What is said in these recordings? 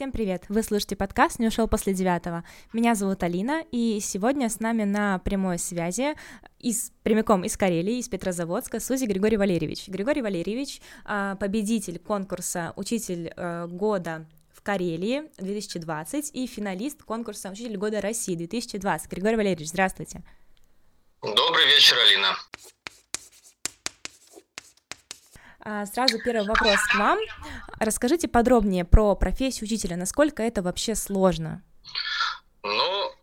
Всем привет! Вы слушаете подкаст «Не ушел после девятого». Меня зовут Алина, и сегодня с нами на прямой связи из, прямиком из Карелии, из Петрозаводска, Сузи Григорий Валерьевич. Григорий Валерьевич а, — победитель конкурса «Учитель э, года в Карелии 2020 и финалист конкурса «Учитель года России 2020». Григорий Валерьевич, здравствуйте. Добрый вечер, Алина. А, сразу первый вопрос к вам. Расскажите подробнее про профессию учителя, насколько это вообще сложно? Ну,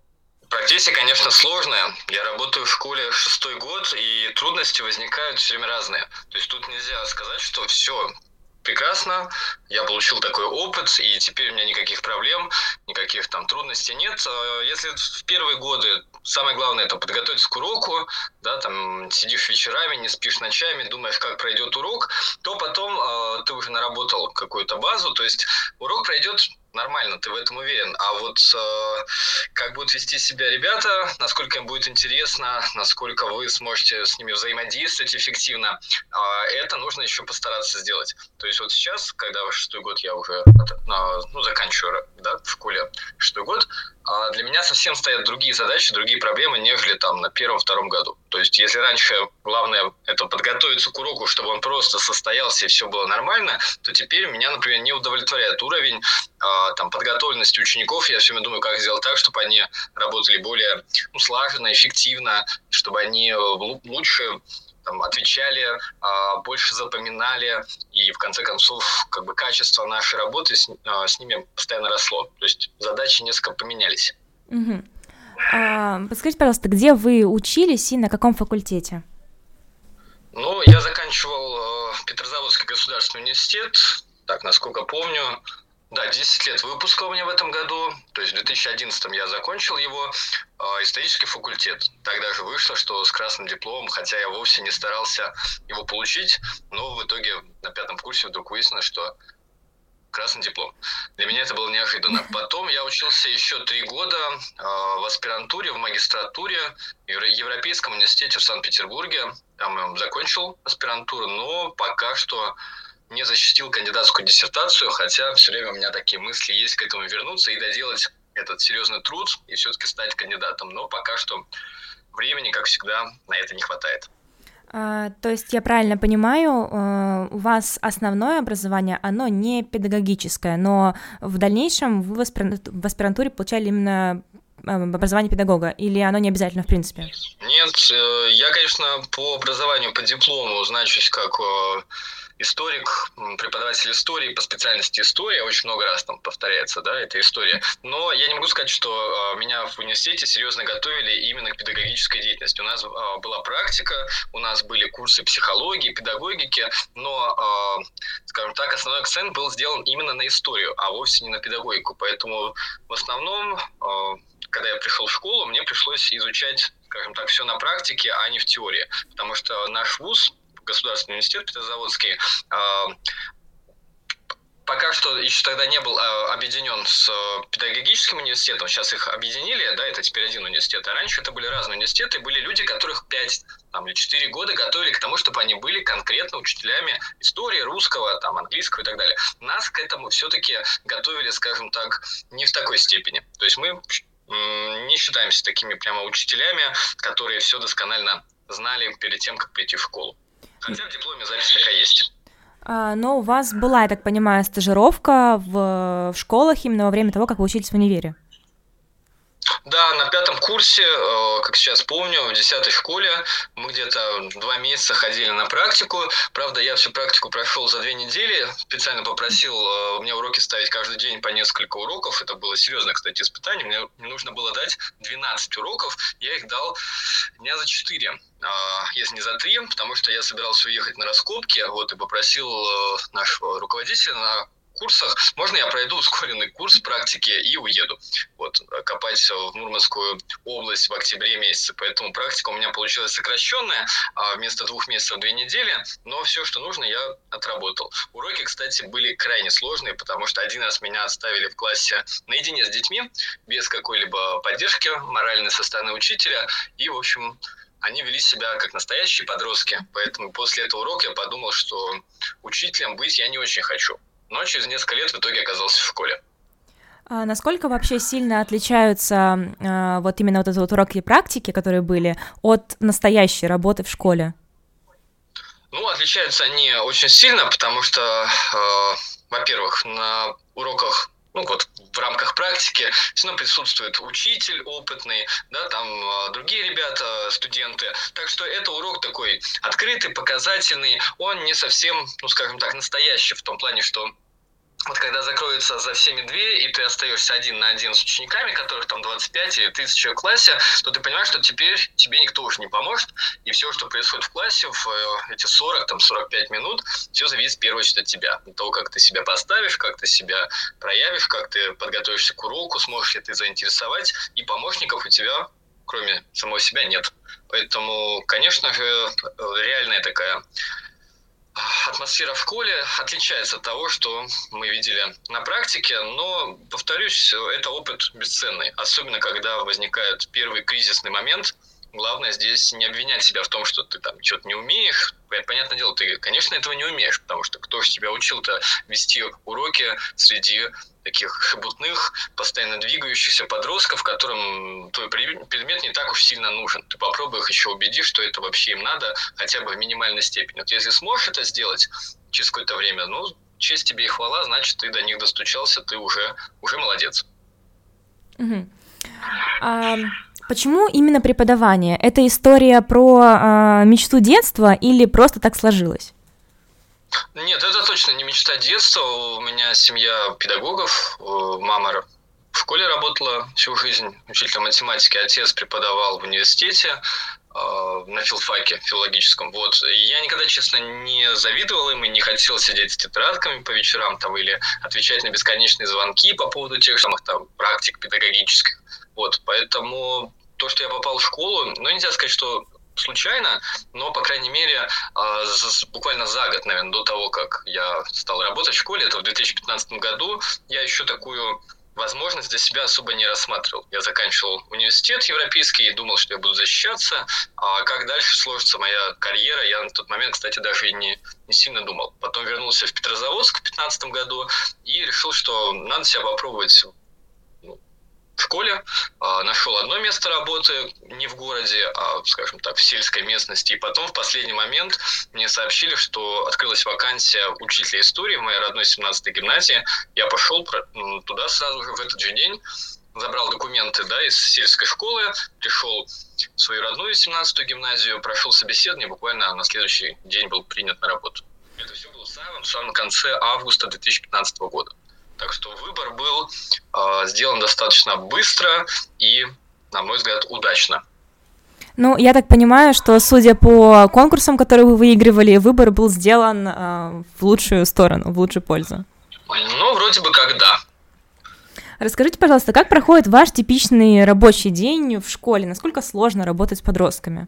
профессия, конечно, сложная. Я работаю в школе шестой год, и трудности возникают все время разные. То есть тут нельзя сказать, что все прекрасно, я получил такой опыт, и теперь у меня никаких проблем, никаких там трудностей нет. А если в первые годы самое главное это подготовиться к уроку, да, там сидишь вечерами, не спишь ночами, думаешь, как пройдет урок, то потом э, ты уже наработал какую-то базу, то есть урок пройдет нормально, ты в этом уверен. А вот э, как будут вести себя ребята, насколько им будет интересно, насколько вы сможете с ними взаимодействовать эффективно, э, это нужно еще постараться сделать. То есть вот сейчас, когда шестой год я уже э, ну, заканчиваю да, в школе шестой год, а для меня совсем стоят другие задачи, другие проблемы, нежели там на первом-втором году. То есть, если раньше главное это подготовиться к уроку, чтобы он просто состоялся и все было нормально, то теперь меня, например, не удовлетворяет уровень э, там, подготовленности учеников. Я все время думаю, как сделать так, чтобы они работали более ну, слаженно, эффективно, чтобы они э, лучше там, отвечали, а, больше запоминали, и в конце концов как бы качество нашей работы с, а, с ними постоянно росло. То есть задачи несколько поменялись. Угу. А, подскажите, пожалуйста, где вы учились и на каком факультете? Ну, я заканчивал э, Петрозаводский государственный университет, так, насколько помню, да, 10 лет выпуска у меня в этом году. То есть в 2011 я закончил его. Э, исторический факультет. Тогда же вышло, что с красным дипломом, хотя я вовсе не старался его получить, но в итоге на пятом курсе вдруг выяснилось, что красный диплом. Для меня это было неожиданно. Потом я учился еще три года э, в аспирантуре, в магистратуре в Европейском университете в Санкт-Петербурге. Там я закончил аспирантуру, но пока что не защитил кандидатскую диссертацию, хотя все время у меня такие мысли есть к этому вернуться и доделать этот серьезный труд и все-таки стать кандидатом. Но пока что времени, как всегда, на это не хватает. А, то есть я правильно понимаю, э, у вас основное образование, оно не педагогическое, но в дальнейшем вы в аспирантуре получали именно э, образование педагога, или оно не обязательно в принципе? Нет, э, я, конечно, по образованию, по диплому значусь как историк, преподаватель истории по специальности история, очень много раз там повторяется, да, эта история. Но я не могу сказать, что э, меня в университете серьезно готовили именно к педагогической деятельности. У нас э, была практика, у нас были курсы психологии, педагогики, но, э, скажем так, основной акцент был сделан именно на историю, а вовсе не на педагогику. Поэтому в основном, когда я пришел в школу, мне пришлось изучать скажем так, все на практике, а не в теории. Потому что наш вуз Государственный университет Петрозаводский, а, пока что еще тогда не был а, объединен с а, педагогическим университетом, сейчас их объединили, да, это теперь один университет, а раньше это были разные университеты, были люди, которых 5 там, или 4 года готовили к тому, чтобы они были конкретно учителями истории, русского, там, английского и так далее. Нас к этому все-таки готовили, скажем так, не в такой степени. То есть мы не считаемся такими прямо учителями, которые все досконально знали перед тем, как прийти в школу. Хотя в дипломе запись такая есть. А, но у вас была, я так понимаю, стажировка в, в школах именно во время того, как вы учились в универе. Да, на пятом курсе, э, как сейчас помню, в десятой школе мы где-то два месяца ходили на практику. Правда, я всю практику прошел за две недели. Специально попросил э, мне уроки ставить каждый день по несколько уроков. Это было серьезное, кстати, испытание. Мне, нужно было дать 12 уроков. Я их дал дня за 4 а, если не за три, потому что я собирался уехать на раскопки, вот, и попросил э, нашего руководителя на курсах. Можно я пройду ускоренный курс практики и уеду. Вот, копать в Мурманскую область в октябре месяце. Поэтому практика у меня получилась сокращенная, а вместо двух месяцев две недели, но все, что нужно, я отработал. Уроки, кстати, были крайне сложные, потому что один раз меня оставили в классе наедине с детьми, без какой-либо поддержки моральной со стороны учителя, и, в общем, они вели себя как настоящие подростки, поэтому после этого урока я подумал, что учителем быть я не очень хочу но через несколько лет в итоге оказался в школе. А насколько вообще сильно отличаются а, вот именно вот эти вот уроки практики, которые были, от настоящей работы в школе? Ну, отличаются они очень сильно, потому что, э, во-первых, на уроках ну вот в рамках практики все равно присутствует учитель опытный, да, там э, другие ребята, студенты. Так что это урок такой открытый, показательный, он не совсем, ну скажем так, настоящий в том плане, что вот когда закроется за всеми дверь, и ты остаешься один на один с учениками, которых там 25 или 1000 в классе, то ты понимаешь, что теперь тебе никто уже не поможет, и все, что происходит в классе в э, эти 40, там, 45 минут, все зависит в первую очередь от тебя, от того, как ты себя поставишь, как ты себя проявишь, как ты подготовишься к уроку, сможешь ли ты заинтересовать, и помощников у тебя, кроме самого себя, нет. Поэтому, конечно же, э, реальная такая атмосфера в школе отличается от того, что мы видели на практике, но, повторюсь, это опыт бесценный, особенно когда возникает первый кризисный момент. Главное здесь не обвинять себя в том, что ты там что-то не умеешь. Понятное дело, ты, конечно, этого не умеешь, потому что кто же тебя учил-то вести уроки среди таких шебутных, постоянно двигающихся подростков, которым твой предмет не так уж сильно нужен. Ты попробуй их еще убеди, что это вообще им надо, хотя бы в минимальной степени. Вот если сможешь это сделать через какое-то время, ну, честь тебе и хвала, значит, ты до них достучался, ты уже, уже молодец. А, почему именно преподавание? Это история про а, мечту детства или просто так сложилось? Нет, это точно не мечта детства. У меня семья педагогов, мама в школе работала всю жизнь, учителем математики, отец преподавал в университете э, на филфаке филологическом. Вот. И я никогда, честно, не завидовал им и не хотел сидеть с тетрадками по вечерам там, или отвечать на бесконечные звонки по поводу тех самых там практик педагогических. Вот. Поэтому то, что я попал в школу, ну, нельзя сказать, что случайно, но, по крайней мере, а, буквально за год, наверное, до того, как я стал работать в школе, это в 2015 году, я еще такую возможность для себя особо не рассматривал. Я заканчивал университет европейский и думал, что я буду защищаться, а как дальше сложится моя карьера, я на тот момент, кстати, даже и не, не сильно думал. Потом вернулся в Петрозаводск в 2015 году и решил, что надо себя попробовать в школе, а, нашел одно место работы не в городе, а, скажем так, в сельской местности. И потом в последний момент мне сообщили, что открылась вакансия учителя истории в моей родной 17-й гимназии. Я пошел туда сразу же в этот же день, забрал документы да, из сельской школы, пришел в свою родную 17-ю гимназию, прошел собеседование, буквально на следующий день был принят на работу. Это все было в самом, самом конце августа 2015 года. Так что выбор был э, сделан достаточно быстро и, на мой взгляд, удачно. Ну, я так понимаю, что, судя по конкурсам, которые вы выигрывали, выбор был сделан э, в лучшую сторону, в лучшую пользу. Ну, вроде бы как да. Расскажите, пожалуйста, как проходит ваш типичный рабочий день в школе? Насколько сложно работать с подростками?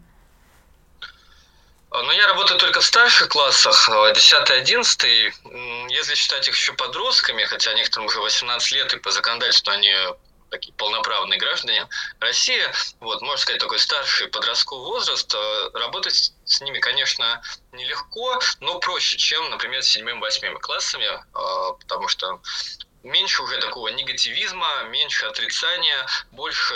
А, ну, я работаю только в старших классах, 10-11. А, Если считать их еще подростками, хотя некоторым уже 18 лет, и по законодательству они такие полноправные граждане России, вот, можно сказать, такой старший подростковый возраст, а, работать с ними, конечно, нелегко, но проще, чем, например, с 7-8 классами, потому что меньше уже такого негативизма, меньше отрицания, больше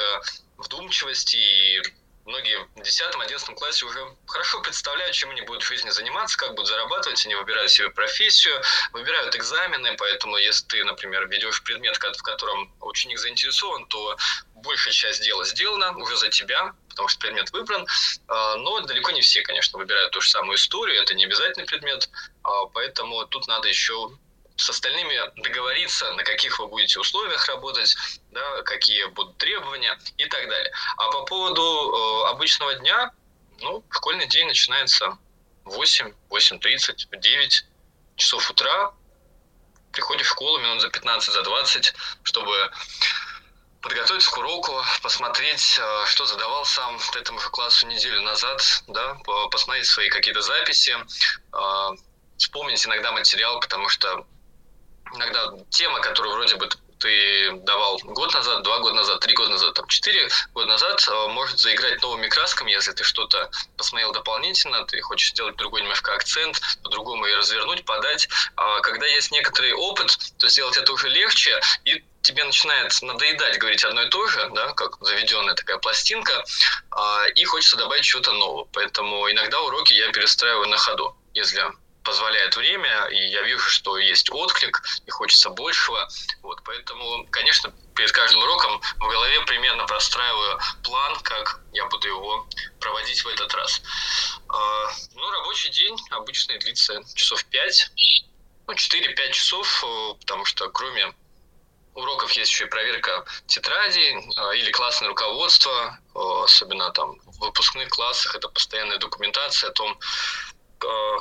вдумчивости и многие в 10-11 классе уже хорошо представляют, чем они будут в жизни заниматься, как будут зарабатывать, они выбирают себе профессию, выбирают экзамены, поэтому если ты, например, ведешь предмет, в котором ученик заинтересован, то большая часть дела сделана уже за тебя, потому что предмет выбран, а, но далеко не все, конечно, выбирают ту же самую историю, это не обязательный предмет, а, поэтому тут надо еще с остальными договориться, на каких вы будете условиях работать, да, какие будут требования и так далее. А по поводу э, обычного дня, ну, школьный день начинается в 8, 8.30, в 9 часов утра. Приходишь в школу минут за 15, за 20, чтобы подготовиться к уроку, посмотреть, э, что задавал сам этому же классу неделю назад, да, посмотреть свои какие-то записи, э, вспомнить иногда материал, потому что иногда тема, которую вроде бы ты давал год назад, два года назад, три года назад, там, четыре года назад, э, может заиграть новыми красками, если ты что-то посмотрел дополнительно, ты хочешь сделать другой немножко акцент, по-другому и развернуть, подать. А когда есть некоторый опыт, то сделать это уже легче, и тебе начинает надоедать говорить одно и то же, да, как заведенная такая пластинка, а, и хочется добавить чего-то нового. Поэтому иногда уроки я перестраиваю на ходу, если позволяет время, и я вижу, что есть отклик, и хочется большего. Вот, поэтому, конечно, перед каждым уроком в голове примерно простраиваю план, как я буду его проводить в этот раз. А, ну, рабочий день обычно длится часов 5, ну, 4-5 часов, э, потому что кроме уроков есть еще и проверка тетрадей э, или классное руководство, э, особенно там в выпускных классах, это постоянная документация о том,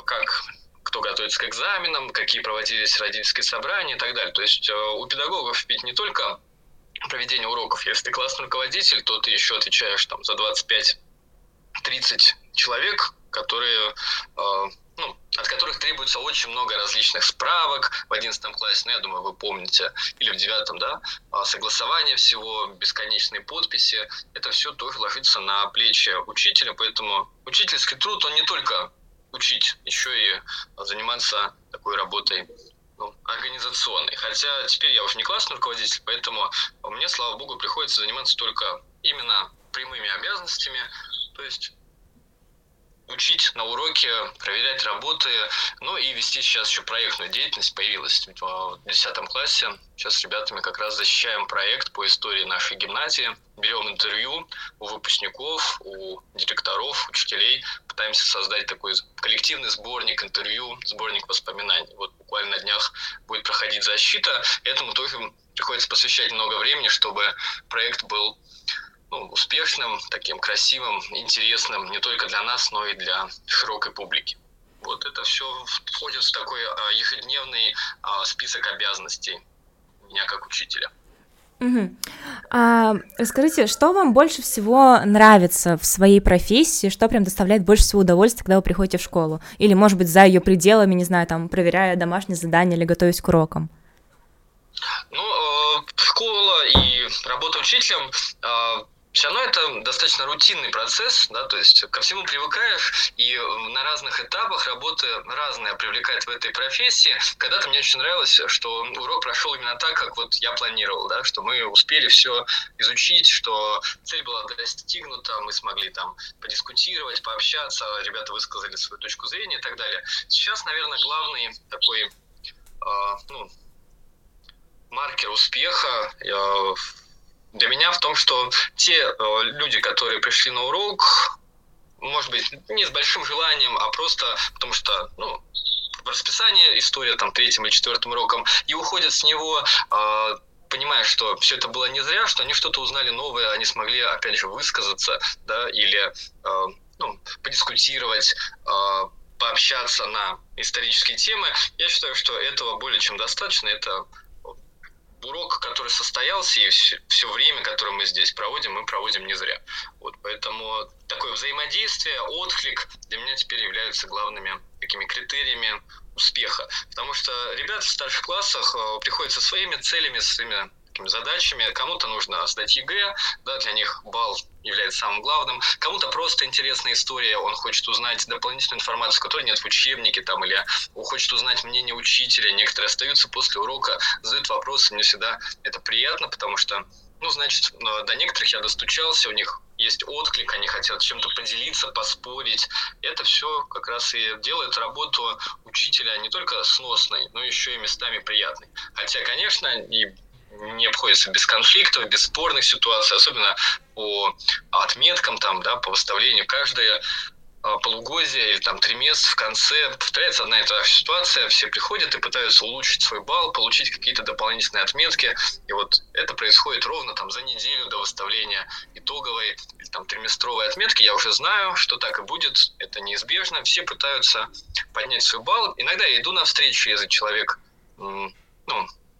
как кто готовится к экзаменам, какие проводились родительские собрания и так далее. То есть у педагогов ведь не только проведение уроков. Если ты классный руководитель, то ты еще отвечаешь там за 25-30 человек, которые ну, от которых требуется очень много различных справок в 11 классе, ну, я думаю, вы помните, или в 9, да, а, согласование всего, бесконечные подписи, это все тоже ложится на плечи учителя, поэтому учительский труд, он не только учить, еще и заниматься такой работой ну, организационной. Хотя теперь я уже не классный руководитель, поэтому мне, слава богу, приходится заниматься только именно прямыми обязанностями, то есть учить на уроке, проверять работы, ну и вести сейчас еще проектную деятельность появилась в 10 классе. Сейчас с ребятами как раз защищаем проект по истории нашей гимназии, берем интервью у выпускников, у директоров, учителей, пытаемся создать такой коллективный сборник интервью, сборник воспоминаний. Вот буквально на днях будет проходить защита, этому тоже приходится посвящать много времени, чтобы проект был ну, успешным, таким красивым, интересным не только для нас, но и для широкой публики. Вот это все входит в такой а, ежедневный а, список обязанностей меня как учителя. Угу. А, расскажите, что вам больше всего нравится в своей профессии, что прям доставляет больше всего удовольствия, когда вы приходите в школу? Или, может быть, за ее пределами, не знаю, там, проверяя домашние задания или готовясь к урокам? Ну, э, школа и работа учителем э, все равно это достаточно рутинный процесс, да, то есть ко всему привыкаешь, и на разных этапах работы разные привлекает в этой профессии. Когда-то мне очень нравилось, что урок прошел именно так, как вот я планировал, да, что мы успели все изучить, что цель была достигнута, мы смогли там подискутировать, пообщаться, ребята высказали свою точку зрения и так далее. Сейчас, наверное, главный такой, э, ну, маркер успеха э, для меня в том, что те э, люди, которые пришли на урок, может быть, не с большим желанием, а просто потому что, ну, в расписании история там третьим или четвертым уроком, и уходят с него, э, понимая, что все это было не зря, что они что-то узнали новое, они смогли, опять же, высказаться, да, или, э, ну, подискутировать, э, пообщаться на исторические темы. Я считаю, что этого более чем достаточно. Это урок, который состоялся, и все, все время, которое мы здесь проводим, мы проводим не зря. Вот, поэтому такое взаимодействие, отклик для меня теперь являются главными такими критериями успеха. Потому что ребята в старших классах э, приходят со своими целями, со своими такими задачами. Кому-то нужно сдать ЕГЭ, да, для них балл является самым главным. Кому-то просто интересная история, он хочет узнать дополнительную информацию, которой нет в учебнике, там, или он хочет узнать мнение учителя. Некоторые остаются после урока, задают вопросы. Мне всегда это приятно, потому что, ну, значит, э, до некоторых я достучался, у них есть отклик, они хотят чем-то поделиться, поспорить. Это все как раз и делает работу учителя не только сносной, но еще и местами приятной. Хотя, конечно, и не обходится без конфликтов, без спорных ситуаций, особенно по отметкам, там, да, по выставлению. Каждое а, полугодие или там триместр в конце повторяется одна и та же ситуация, все приходят и пытаются улучшить свой балл, получить какие-то дополнительные отметки, и вот это происходит ровно там за неделю до выставления итоговой или там триместровой отметки, я уже знаю, что так и будет, это неизбежно, все пытаются поднять свой балл, иногда я иду навстречу, если человек ну,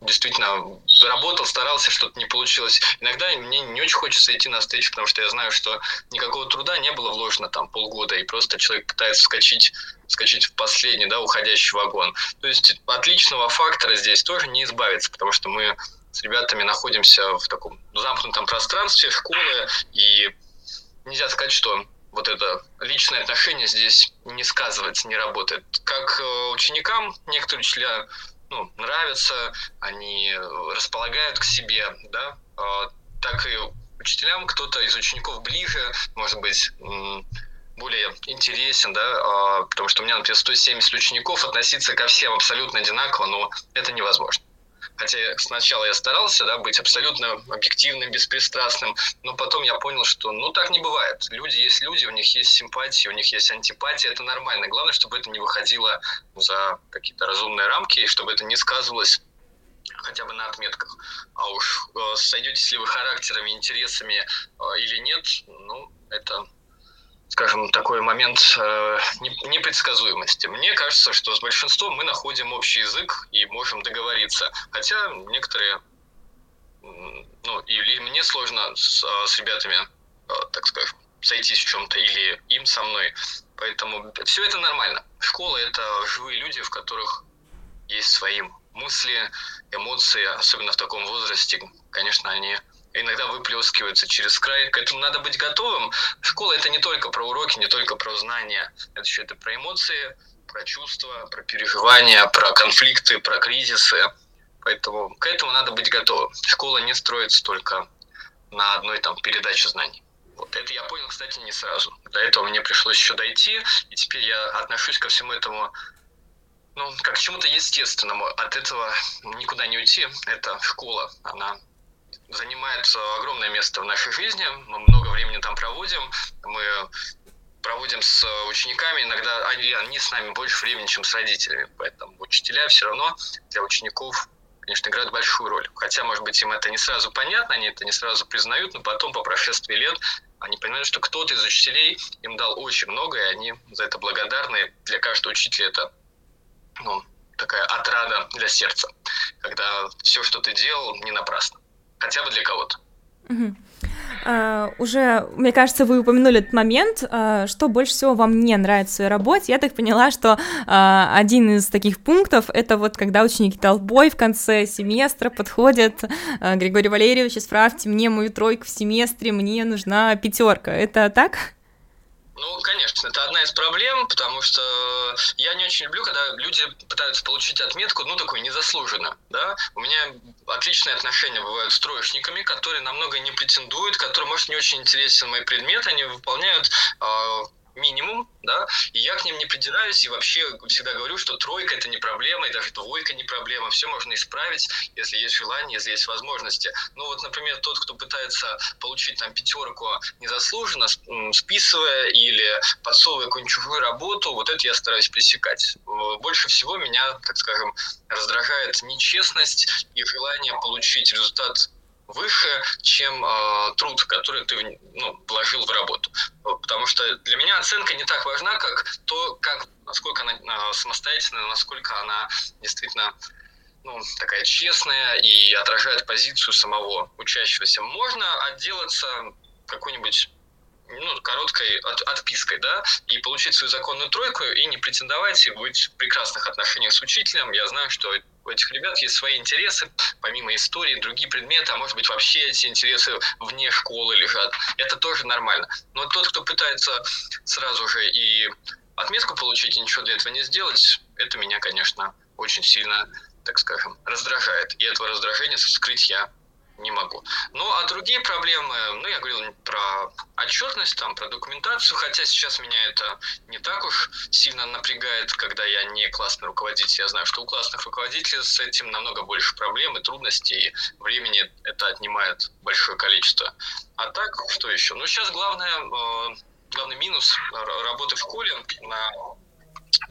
действительно работал, старался, что-то не получилось. Иногда мне не очень хочется идти на встречу, потому что я знаю, что никакого труда не было вложено там полгода, и просто человек пытается вскочить, вскочить в последний, да, уходящий вагон. То есть от личного фактора здесь тоже не избавиться, потому что мы с ребятами находимся в таком замкнутом пространстве школы, и нельзя сказать, что вот это личное отношение здесь не сказывается, не работает. Как э, ученикам некоторые учителя ну, нравятся, они располагают к себе, да, а, так и учителям кто-то из учеников ближе, может быть, более интересен, да, а, потому что у меня, например, 170 учеников, относиться ко всем абсолютно одинаково, но это невозможно. Хотя сначала я старался да, быть абсолютно объективным, беспристрастным, но потом я понял, что ну так не бывает. Люди есть люди, у них есть симпатии, у них есть антипатия, это нормально. Главное, чтобы это не выходило за какие-то разумные рамки, и чтобы это не сказывалось хотя бы на отметках. А уж э, сойдетесь ли вы характерами, интересами э, или нет, ну, это скажем, такой момент э, непредсказуемости. Мне кажется, что с большинством мы находим общий язык и можем договориться. Хотя некоторые, ну, или мне сложно с, э, с ребятами, э, так скажем, сойтись в чем-то, или им со мной. Поэтому все это нормально. Школа — это живые люди, в которых есть свои мысли, эмоции, особенно в таком возрасте. Конечно, они иногда выплескиваются через край. К этому надо быть готовым. Школа — это не только про уроки, не только про знания. Это еще это про эмоции, про чувства, про переживания, про конфликты, про кризисы. Поэтому к этому надо быть готовым. Школа не строится только на одной там передаче знаний. Вот это я понял, кстати, не сразу. До этого мне пришлось еще дойти, и теперь я отношусь ко всему этому ну, как к чему-то естественному. От этого никуда не уйти. Это школа. Она занимает огромное место в нашей жизни. Мы много времени там проводим. Мы проводим с учениками, иногда они, они с нами больше времени, чем с родителями. Поэтому учителя все равно для учеников, конечно, играют большую роль. Хотя, может быть, им это не сразу понятно, они это не сразу признают, но потом, по прошествии лет, они понимают, что кто-то из учителей им дал очень много, и они за это благодарны. Для каждого учителя это ну, такая отрада для сердца, когда все, что ты делал, не напрасно хотя бы для кого-то. Угу. Uh, уже, мне кажется, вы упомянули этот момент, uh, что больше всего вам не нравится в своей работе. Я так поняла, что uh, один из таких пунктов — это вот когда ученики толпой в конце семестра подходят, Григорий Валерьевич, исправьте мне мою тройку в семестре, мне нужна пятерка. Это так? Ну, конечно, это одна из проблем, потому что я не очень люблю, когда люди пытаются получить отметку, ну, такую незаслуженно, да. У меня отличные отношения бывают с троечниками, которые намного не претендуют, которые, может, не очень интересен мой предмет, они выполняют э, минимум, да, и я к ним не придираюсь и вообще всегда говорю, что тройка это не проблема, и даже двойка не проблема, все можно исправить, если есть желание, если есть возможности. Ну вот, например, тот, кто пытается получить там пятерку незаслуженно, списывая или подсовывая какую-нибудь работу, вот это я стараюсь пресекать. Больше всего меня, так скажем, раздражает нечестность и желание получить результат выше, чем э, труд, который ты ну, вложил в работу. Потому что для меня оценка не так важна, как то, как, насколько она э, самостоятельная, насколько она действительно ну, такая честная и отражает позицию самого учащегося. Можно отделаться какой-нибудь ну, короткой от, отпиской, да, и получить свою законную тройку и не претендовать и быть в прекрасных отношениях с учителем. Я знаю, что у этих ребят есть свои интересы, помимо истории, другие предметы, а может быть вообще эти интересы вне школы лежат. Это тоже нормально. Но тот, кто пытается сразу же и отметку получить и ничего для этого не сделать, это меня, конечно, очень сильно, так скажем, раздражает. И этого раздражения скрыть я не могу. Ну, а другие проблемы, ну, я говорил про отчетность, там, про документацию, хотя сейчас меня это не так уж сильно напрягает, когда я не классный руководитель. Я знаю, что у классных руководителей с этим намного больше проблем и трудностей, и времени это отнимает большое количество. А так, что еще? Ну, сейчас главное, э, главный минус работы в школе на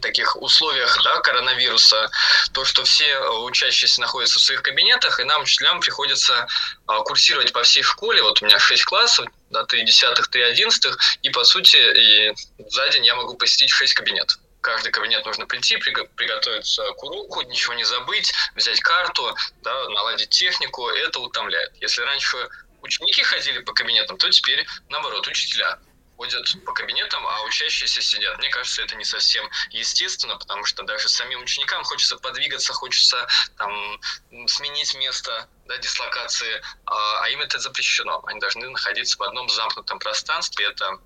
таких условиях да, коронавируса, то, что все э, учащиеся находятся в своих кабинетах, и нам, учителям, приходится а, курсировать по всей школе. Вот у меня 6 классов, да, 3 десятых, 3 одиннадцатых, и, по сути, и за день я могу посетить 6 кабинетов. Каждый кабинет нужно прийти, приготовиться к уроку, ничего не забыть, взять карту, да, наладить технику. Это утомляет. Если раньше ученики ходили по кабинетам, то теперь, наоборот, учителя ходят по кабинетам, а учащиеся сидят. Мне кажется, это не совсем естественно, потому что даже самим ученикам хочется подвигаться, хочется там сменить место, да, дислокации, а, а им это запрещено. Они должны находиться в одном замкнутом пространстве. Это,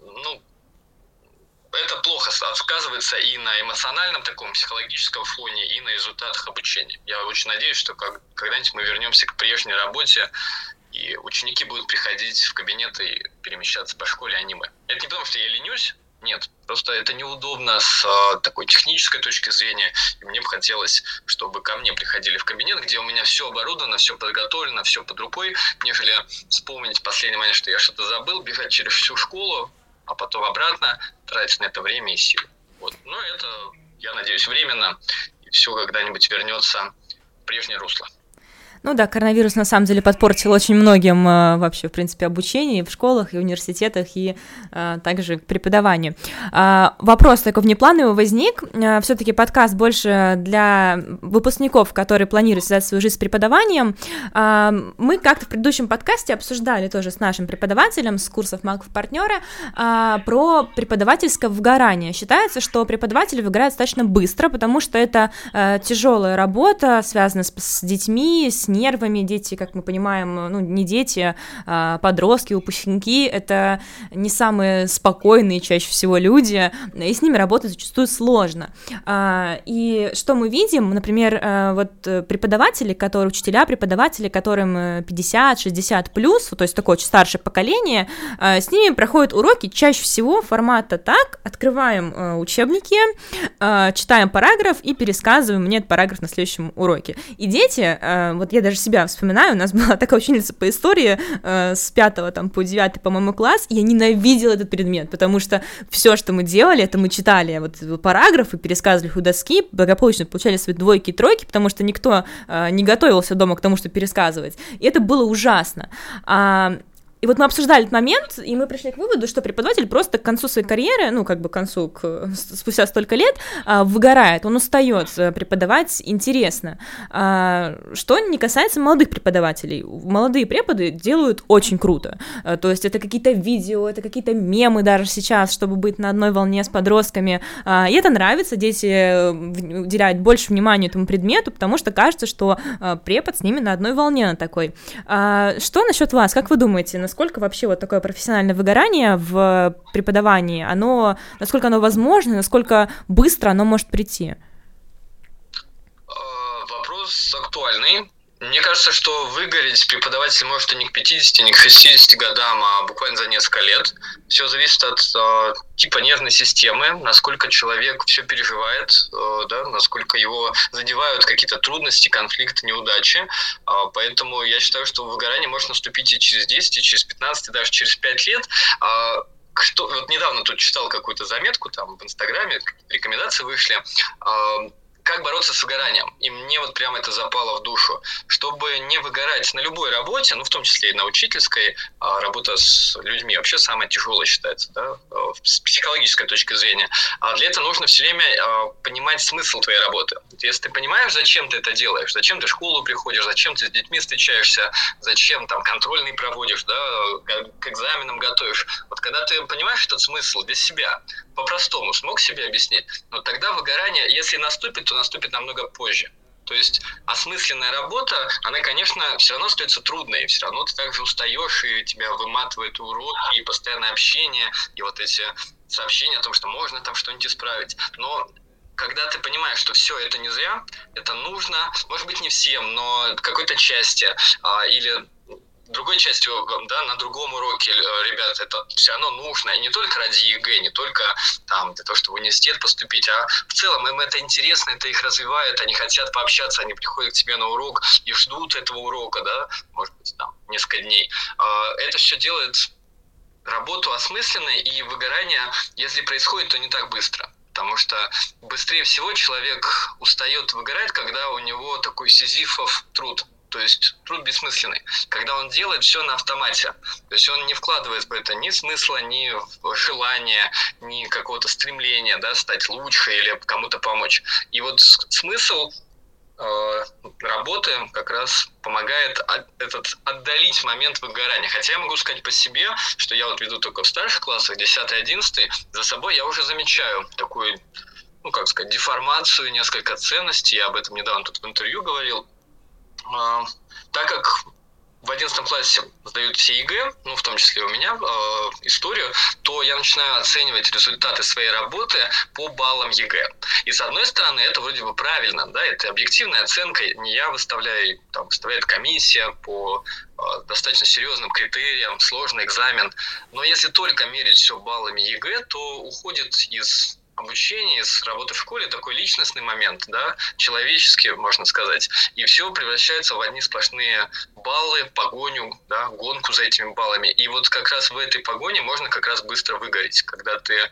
ну, это плохо сказывается и на эмоциональном таком психологическом фоне, и на результатах обучения. Я очень надеюсь, что как, когда-нибудь мы вернемся к прежней работе, и ученики будут приходить в кабинет и перемещаться по школе аниме. Это не потому, что я ленюсь, нет, просто это неудобно с э, такой технической точки зрения. И мне бы хотелось, чтобы ко мне приходили в кабинет, где у меня все оборудовано, все подготовлено, все под рукой, нежели вспомнить в последний момент, что я что-то забыл, бежать через всю школу, а потом обратно тратить на это время и силы. Вот. Но это, я надеюсь, временно, и все когда-нибудь вернется в прежнее русло. Ну да, коронавирус на самом деле подпортил очень многим э, вообще, в принципе, обучение в школах, и университетах, и также к преподаванию. Э, вопрос такой внеплановый возник. Э, Все-таки подкаст больше для выпускников, которые планируют связать свою жизнь с преподаванием. Мы как-то в предыдущем подкасте обсуждали тоже с нашим преподавателем с курсов Малков партнера про преподавательское выгорание. Считается, что преподаватели выгорают достаточно быстро, потому что это тяжелая работа, связанная с, с детьми, с нервами, дети, как мы понимаем, ну, не дети, а подростки, выпускники, это не самые спокойные чаще всего люди, и с ними работать зачастую сложно. А, и что мы видим, например, а, вот преподаватели, которые, учителя, преподаватели, которым 50-60 плюс, то есть такое очень старшее поколение, а, с ними проходят уроки чаще всего формата так, открываем учебники, читаем параграф и пересказываем мне этот параграф на следующем уроке. И дети, вот я даже себя вспоминаю, у нас была такая ученица по истории э, с 5 там, по 9, по-моему, класс, я ненавидела этот предмет, потому что все, что мы делали, это мы читали вот параграфы, пересказывали их у доски, благополучно получали свои двойки и тройки, потому что никто э, не готовился дома к тому, чтобы пересказывать, и это было ужасно. А, и вот мы обсуждали этот момент, и мы пришли к выводу, что преподаватель просто к концу своей карьеры, ну, как бы к концу, к, спустя столько лет, а, выгорает, он устает э, преподавать интересно. А, что не касается молодых преподавателей. Молодые преподы делают очень круто. А, то есть это какие-то видео, это какие-то мемы даже сейчас, чтобы быть на одной волне с подростками. И это нравится, дети э, уделяют больше внимания этому предмету, потому что кажется, что препод с ними на одной волне на такой. Что насчет вас? Как вы думаете, насколько вообще вот такое профессиональное выгорание в преподавании, оно, насколько оно возможно, насколько быстро оно может прийти? Э, вопрос актуальный. Мне кажется, что выгореть преподаватель может и не к 50, не к 60 годам, а буквально за несколько лет. Все зависит от э, типа нервной системы, насколько человек все переживает, э, да, насколько его задевают какие-то трудности, конфликты, неудачи. Э, поэтому я считаю, что выгорание может наступить и через 10, и через 15, и даже через 5 лет. Э, кто, вот недавно тут читал какую-то заметку там в Инстаграме, рекомендации вышли. Э, как бороться с выгоранием. И мне вот прямо это запало в душу. Чтобы не выгорать на любой работе, ну, в том числе и на учительской, а, работа с людьми вообще самая тяжелая считается, да, с психологической точки зрения. А для этого нужно все время а, понимать смысл твоей работы. Если ты понимаешь, зачем ты это делаешь, зачем ты в школу приходишь, зачем ты с детьми встречаешься, зачем там контрольный проводишь, да, к экзаменам готовишь. Вот когда ты понимаешь этот смысл для себя, по-простому смог себе объяснить, но тогда выгорание, если наступит, то наступит намного позже. То есть осмысленная работа, она, конечно, все равно остается трудной, все равно ты также устаешь, и тебя выматывает уроки, и постоянное общение, и вот эти сообщения о том, что можно там что-нибудь исправить. Но когда ты понимаешь, что все это не зря, это нужно, может быть, не всем, но какой-то части, а, или другой частью, да, на другом уроке, э, ребят, это все равно нужно, и не только ради ЕГЭ, не только там для того, чтобы в университет поступить, а в целом им это интересно, это их развивает, они хотят пообщаться, они приходят к тебе на урок и ждут этого урока, да, может быть, там, несколько дней. А, это все делает работу осмысленной, и выгорание, если происходит, то не так быстро. Потому что быстрее всего человек устает, выгорает, когда у него такой сизифов труд – то есть труд бессмысленный. Когда он делает все на автомате. То есть он не вкладывает в это ни смысла, ни желания, ни какого-то стремления да, стать лучше или кому-то помочь. И вот смысл э, работы как раз помогает от, этот отдалить момент выгорания. Хотя я могу сказать по себе, что я вот веду только в старших классах, 10-11, за собой я уже замечаю такую, ну как сказать, деформацию, несколько ценностей. Я об этом недавно тут в интервью говорил а, так как в 11 классе сдают все ЕГЭ, ну, в том числе у меня, э, историю, то я начинаю оценивать результаты своей работы по баллам ЕГЭ. И с одной стороны, это вроде бы правильно, да, это объективная оценка, не я выставляю, там, выставляет комиссия по э, достаточно серьезным критериям, сложный экзамен. Но если только мерить все баллами ЕГЭ, то уходит из обучении, с работы в школе такой личностный момент, да, человеческий, можно сказать, и все превращается в одни сплошные баллы, погоню, да, гонку за этими баллами. И вот как раз в этой погоне можно как раз быстро выгореть, когда ты э,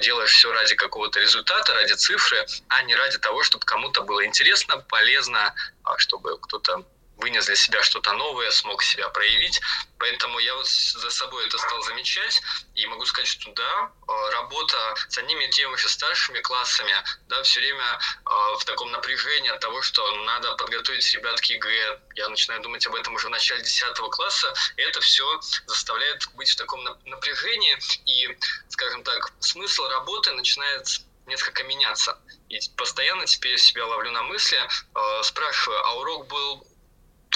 делаешь все ради какого-то результата, ради цифры, а не ради того, чтобы кому-то было интересно, полезно, а чтобы кто-то вынес для себя что-то новое, смог себя проявить. Поэтому я вот за собой это стал замечать и могу сказать, что да, э, работа с одними и теми же старшими классами, да, все время э, в таком напряжении от того, что надо подготовить ребят к ЕГЭ. Я начинаю думать об этом уже в начале 10 класса. Это все заставляет быть в таком напряжении. И, скажем так, смысл работы начинает несколько меняться. И постоянно теперь себя ловлю на мысли, э, спрашиваю, а урок был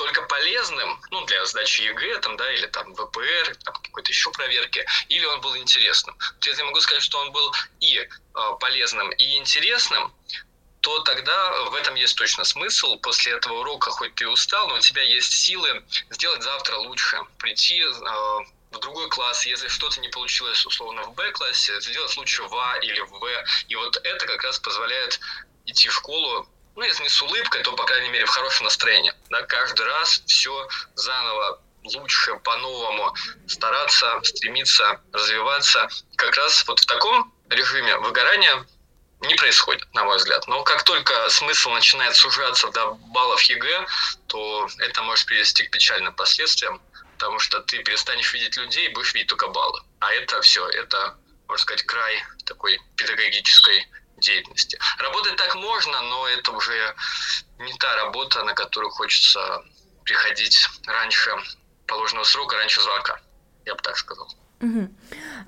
только полезным, ну, для сдачи ЕГЭ, там, да, или там ВПР, там, какой-то еще проверки, или он был интересным. Вот если я могу сказать, что он был и э, полезным, и интересным, то тогда в этом есть точно смысл. После этого урока, хоть ты устал, но у тебя есть силы сделать завтра лучше, прийти э, в другой класс, если что-то не получилось условно в Б-классе, сделать лучше в А или в В. И вот это как раз позволяет идти в школу ну, если не с улыбкой, то, по крайней мере, в хорошем настроении. Да, каждый раз все заново лучше, по-новому стараться, стремиться, развиваться. Как раз вот в таком режиме выгорания не происходит, на мой взгляд. Но как только смысл начинает сужаться до баллов ЕГЭ, то это может привести к печальным последствиям, потому что ты перестанешь видеть людей и будешь видеть только баллы. А это все, это, можно сказать, край такой педагогической деятельности. Работать так можно, но это уже не та работа, на которую хочется приходить раньше положенного срока, раньше звонка. Я бы так сказал. Угу.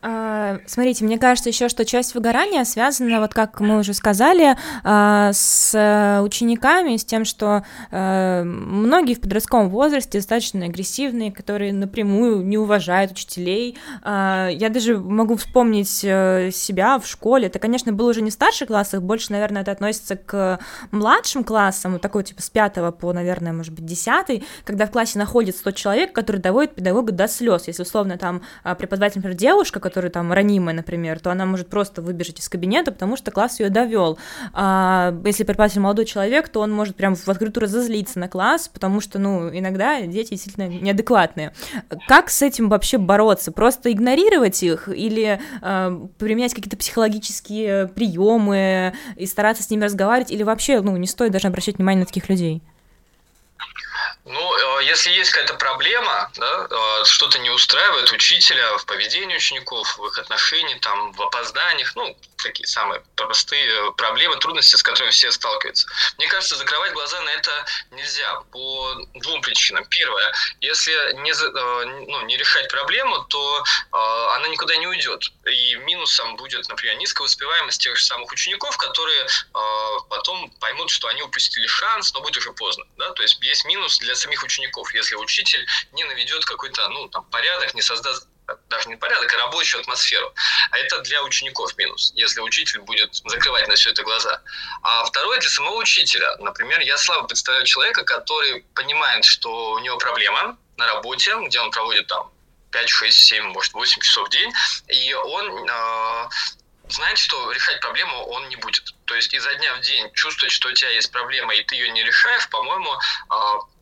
А, смотрите, мне кажется еще, что часть выгорания связана, вот как мы уже сказали, а, с учениками, с тем, что а, многие в подростковом возрасте достаточно агрессивные, которые напрямую не уважают учителей. А, я даже могу вспомнить э, себя в школе. Это, конечно, было уже не в старших классах, больше, наверное, это относится к младшим классам, такой типа с пятого по, наверное, может быть, десятый, когда в классе находится тот человек, который доводит педагога до слез, если условно там преподаватель, например, девушка, которая там ранимая, например, то она может просто выбежать из кабинета, потому что класс ее довел. А если преподаватель молодой человек, то он может прям в открытую разозлиться на класс, потому что, ну, иногда дети действительно неадекватные. Как с этим вообще бороться? Просто игнорировать их или э, применять какие-то психологические приемы и стараться с ними разговаривать, или вообще, ну, не стоит даже обращать внимание на таких людей? Ну, э, если есть какая-то проблема, да, э, что-то не устраивает учителя в поведении учеников, в их отношениях, там, в опозданиях, ну, такие самые простые э, проблемы, трудности, с которыми все сталкиваются. Мне кажется, закрывать глаза на это нельзя по двум причинам. Первое, если не, ну, не решать проблему, то она никуда не уйдет. И минусом будет, например, низкая успеваемость тех же самых учеников, которые потом поймут, что они упустили шанс, но будет уже поздно. Да? То есть есть минус для самих учеников, если учитель не наведет какой-то ну, там, порядок, не создаст даже не порядок, а рабочую атмосферу. А это для учеников минус, если учитель будет закрывать на все это глаза. А второе для самого учителя. Например, я слабо представляю человека, который понимает, что у него проблема на работе, где он проводит там 5, 6, 7, может 8 часов в день, и он э, знает, что решать проблему он не будет. То есть изо дня в день чувствовать, что у тебя есть проблема, и ты ее не решаешь, по-моему, э,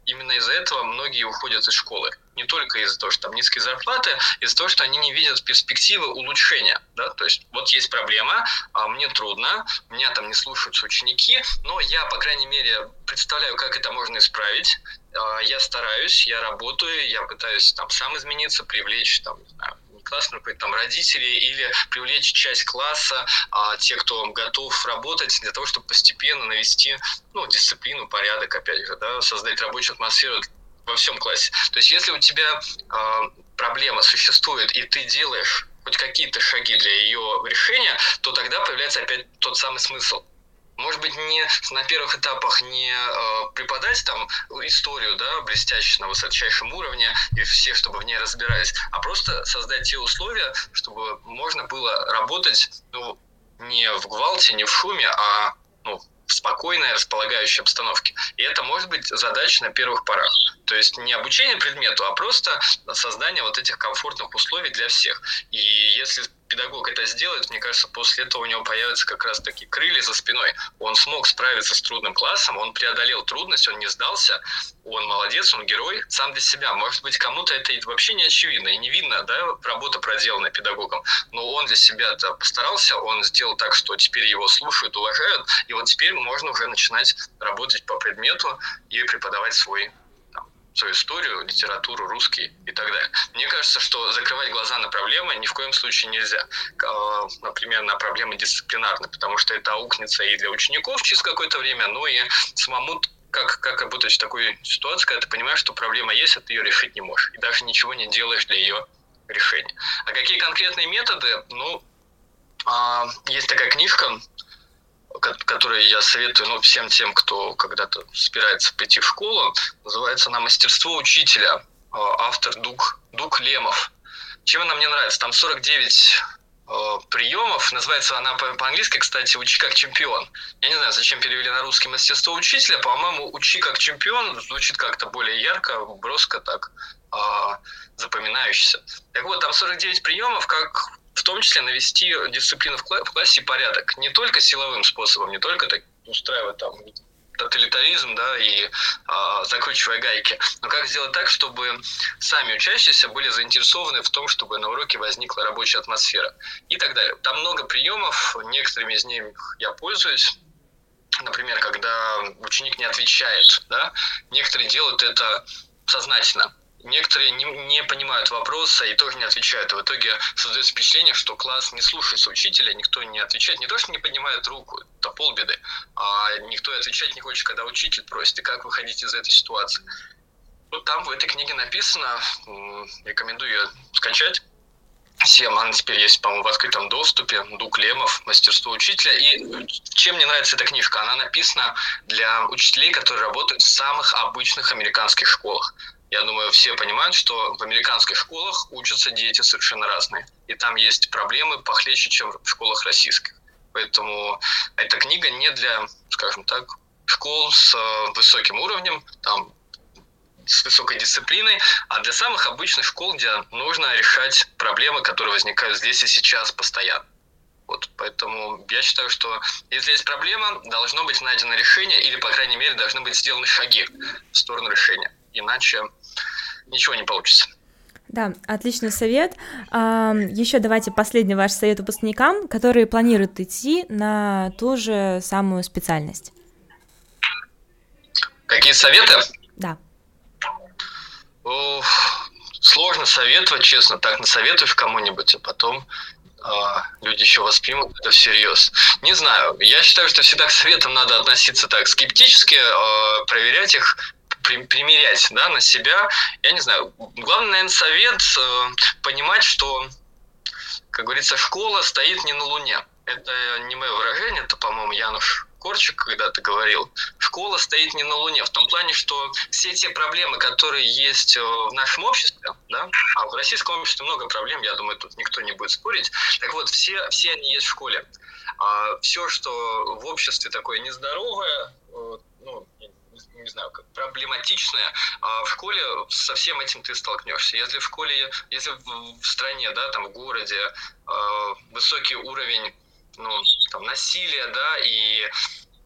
именно из-за этого многие уходят из школы. Не только из-за того, что там низкие зарплаты, из-за того, что они не видят перспективы улучшения. Да? То есть вот есть проблема, а мне трудно, меня там не слушаются ученики, но я, по крайней мере, представляю, как это можно исправить. А, я стараюсь, я работаю, я пытаюсь там сам измениться, привлечь там, не знаю, класс, например, там родители или привлечь часть класса, а, те, кто готов работать для того, чтобы постепенно навести ну, дисциплину, порядок, опять же, да, создать рабочую атмосферу во всем классе. То есть если у тебя э, проблема существует, и ты делаешь хоть какие-то шаги для ее решения, то тогда появляется опять тот самый смысл может быть, не на первых этапах не э, преподать там историю, да, блестящую на высочайшем уровне, и все, чтобы в ней разбирались, а просто создать те условия, чтобы можно было работать, ну, не в гвалте, не в шуме, а ну, в спокойной, располагающей обстановке. И это может быть задача на первых порах. То есть не обучение предмету, а просто создание вот этих комфортных условий для всех. И если педагог это сделает, мне кажется, после этого у него появятся как раз таки крылья за спиной. Он смог справиться с трудным классом, он преодолел трудность, он не сдался, он молодец, он герой сам для себя. Может быть, кому-то это вообще не очевидно и не видно, да, работа проделана педагогом, но он для себя-то постарался, он сделал так, что теперь его слушают, уважают, и вот теперь можно уже начинать работать по предмету и преподавать свой свою историю, литературу, русский и так далее. Мне кажется, что закрывать глаза на проблемы ни в коем случае нельзя. А, например, на проблемы дисциплинарные, потому что это аукнется и для учеников через какое-то время, но и самому как, как работать в такой ситуации, когда ты понимаешь, что проблема есть, а ты ее решить не можешь. И даже ничего не делаешь для ее решения. А какие конкретные методы? Ну, а, есть такая книжка которые я советую ну, всем тем, кто когда-то собирается прийти в школу. Называется она «Мастерство учителя». А, автор Дук, Дук Лемов. Чем она мне нравится? Там 49 э, приемов. Называется она по-английски, кстати, «Учи как чемпион». Я не знаю, зачем перевели на русский «Мастерство учителя». По-моему, «Учи как чемпион» звучит как-то более ярко, броско так, э, запоминающееся. Так вот, там 49 приемов, как в том числе навести дисциплину в, классе и порядок. Не только силовым способом, не только так устраивать там тоталитаризм, да, и э, закручивая гайки. Но как сделать так, чтобы сами учащиеся были заинтересованы в том, чтобы на уроке возникла рабочая атмосфера и так далее. Там много приемов, некоторыми из них я пользуюсь. Например, когда ученик не отвечает, да, некоторые делают это сознательно некоторые не, не понимают вопроса и тоже не отвечают. И в итоге создается впечатление, что класс не слушается учителя, никто не отвечает. Не то, что не поднимает руку, это полбеды, а никто отвечать не хочет, когда учитель просит. И как выходить из этой ситуации? Вот там в этой книге написано, рекомендую ее скачать. Всем, она теперь есть, по-моему, в открытом доступе, Дук Лемов, «Мастерство учителя». И чем мне нравится эта книжка? Она написана для учителей, которые работают в самых обычных американских школах я думаю, все понимают, что в американских школах учатся дети совершенно разные. И там есть проблемы похлеще, чем в школах российских. Поэтому эта книга не для, скажем так, школ с э, высоким уровнем, там, с высокой дисциплиной, а для самых обычных школ, где нужно решать проблемы, которые возникают здесь и сейчас постоянно. Вот, поэтому я считаю, что если есть проблема, должно быть найдено решение или, по крайней мере, должны быть сделаны шаги в сторону решения. Иначе ничего не получится. Да, отличный совет. Еще давайте последний ваш совет выпускникам, которые планируют идти на ту же самую специальность. Какие советы? Да. Ох, сложно советовать, честно. Так насоветуешь кому-нибудь, а потом а, люди еще воспримут это всерьез. Не знаю. Я считаю, что всегда к советам надо относиться так скептически, а, проверять их примерять да, на себя. Я не знаю. Главный, наверное, совет э, понимать, что, как говорится, школа стоит не на Луне. Это не мое выражение, это, по-моему, Януш Корчик когда-то говорил, школа стоит не на Луне, в том плане, что все те проблемы, которые есть э, в нашем обществе, да, а в российском обществе много проблем, я думаю, тут никто не будет спорить, так вот, все, все они есть в школе. А все, что в обществе такое нездоровое, не знаю, как проблематичное, а в школе со всем этим ты столкнешься. Если в школе, если в стране, да, там в городе э, высокий уровень, ну, там, насилия, да, и,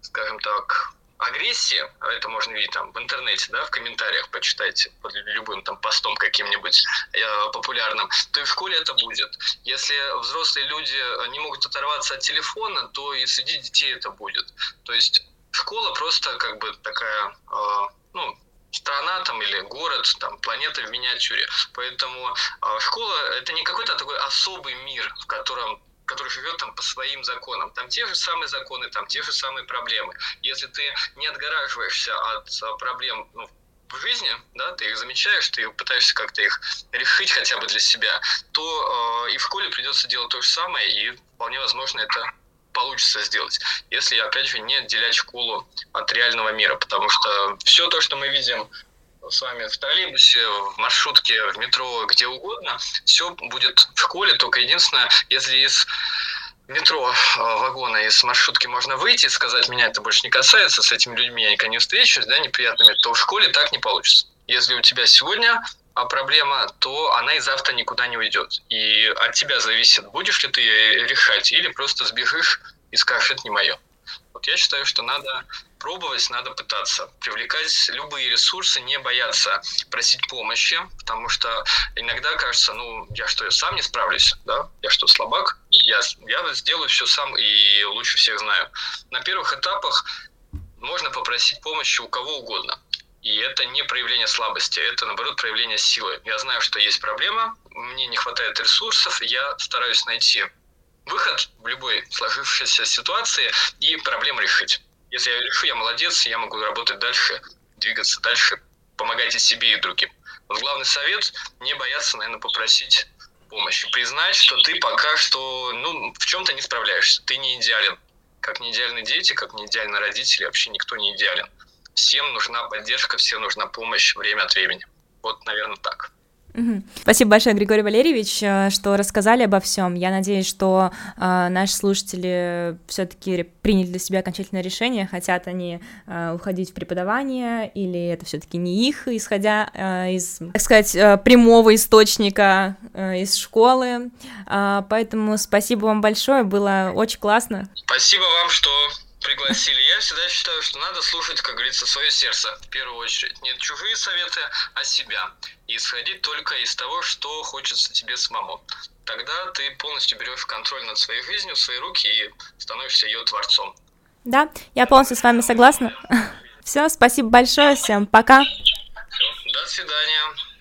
скажем так, агрессии, а это можно видеть там в интернете, да, в комментариях, почитайте под любым там постом каким-нибудь э, популярным, то и в школе это будет. Если взрослые люди не могут оторваться от телефона, то и среди детей это будет. То есть школа просто как бы такая, э, ну, страна там или город, там планета в миниатюре. Поэтому э, школа это не какой-то такой особый мир, в котором который живет там по своим законам. Там те же самые законы, там те же самые проблемы. Если ты не отгораживаешься от а, проблем ну, в жизни, да, ты их замечаешь, ты пытаешься как-то их решить хотя бы для себя, то э, и в школе придется делать то же самое, и вполне возможно это получится сделать, если, опять же, не отделять школу от реального мира, потому что все то, что мы видим с вами в троллейбусе, в маршрутке, в метро, где угодно, все будет в школе, только единственное, если из метро э, вагона из маршрутки можно выйти и сказать, меня это больше не касается, с этими людьми я никогда не встречусь, да, неприятными, то в школе так не получится. Если у тебя сегодня а проблема, то она и завтра никуда не уйдет. И от тебя зависит, будешь ли ты решать, или просто сбежишь и скажешь, это не мое. Вот я считаю, что надо пробовать, надо пытаться привлекать любые ресурсы, не бояться просить помощи, потому что иногда кажется, ну, я что, я сам не справлюсь, да? Я что, слабак? Я, я сделаю все сам и лучше всех знаю. На первых этапах можно попросить помощи у кого угодно. И это не проявление слабости, это, наоборот, проявление силы. Я знаю, что есть проблема, мне не хватает ресурсов, я стараюсь найти выход в любой сложившейся ситуации и проблему решить. Если я решу, я молодец, я могу работать дальше, двигаться дальше, помогать и себе, и другим. Вот главный совет – не бояться, наверное, попросить помощи. Признать, что ты пока что ну, в чем-то не справляешься. Ты не идеален. Как не идеальны дети, как не идеальны родители, вообще никто не идеален. Всем нужна поддержка, всем нужна помощь время от времени. Вот, наверное, так. Спасибо большое, Григорий Валерьевич, э, что рассказали обо всем. Я надеюсь, что э, наши слушатели все-таки приняли для себя окончательное решение, хотят они э, уходить в преподавание, или это все-таки не их, исходя э, из, так сказать, э, прямого источника э, из школы. Э, поэтому спасибо вам большое, было очень классно. Спасибо вам, что пригласили. Я всегда считаю, что надо слушать, как говорится, свое сердце в первую очередь. Не чужие советы, а себя. И исходить только из того, что хочется тебе самому. Тогда ты полностью берешь контроль над своей жизнью в свои руки и становишься ее творцом. Да, я полностью с вами согласна. Все, спасибо большое, всем пока. Все, до свидания.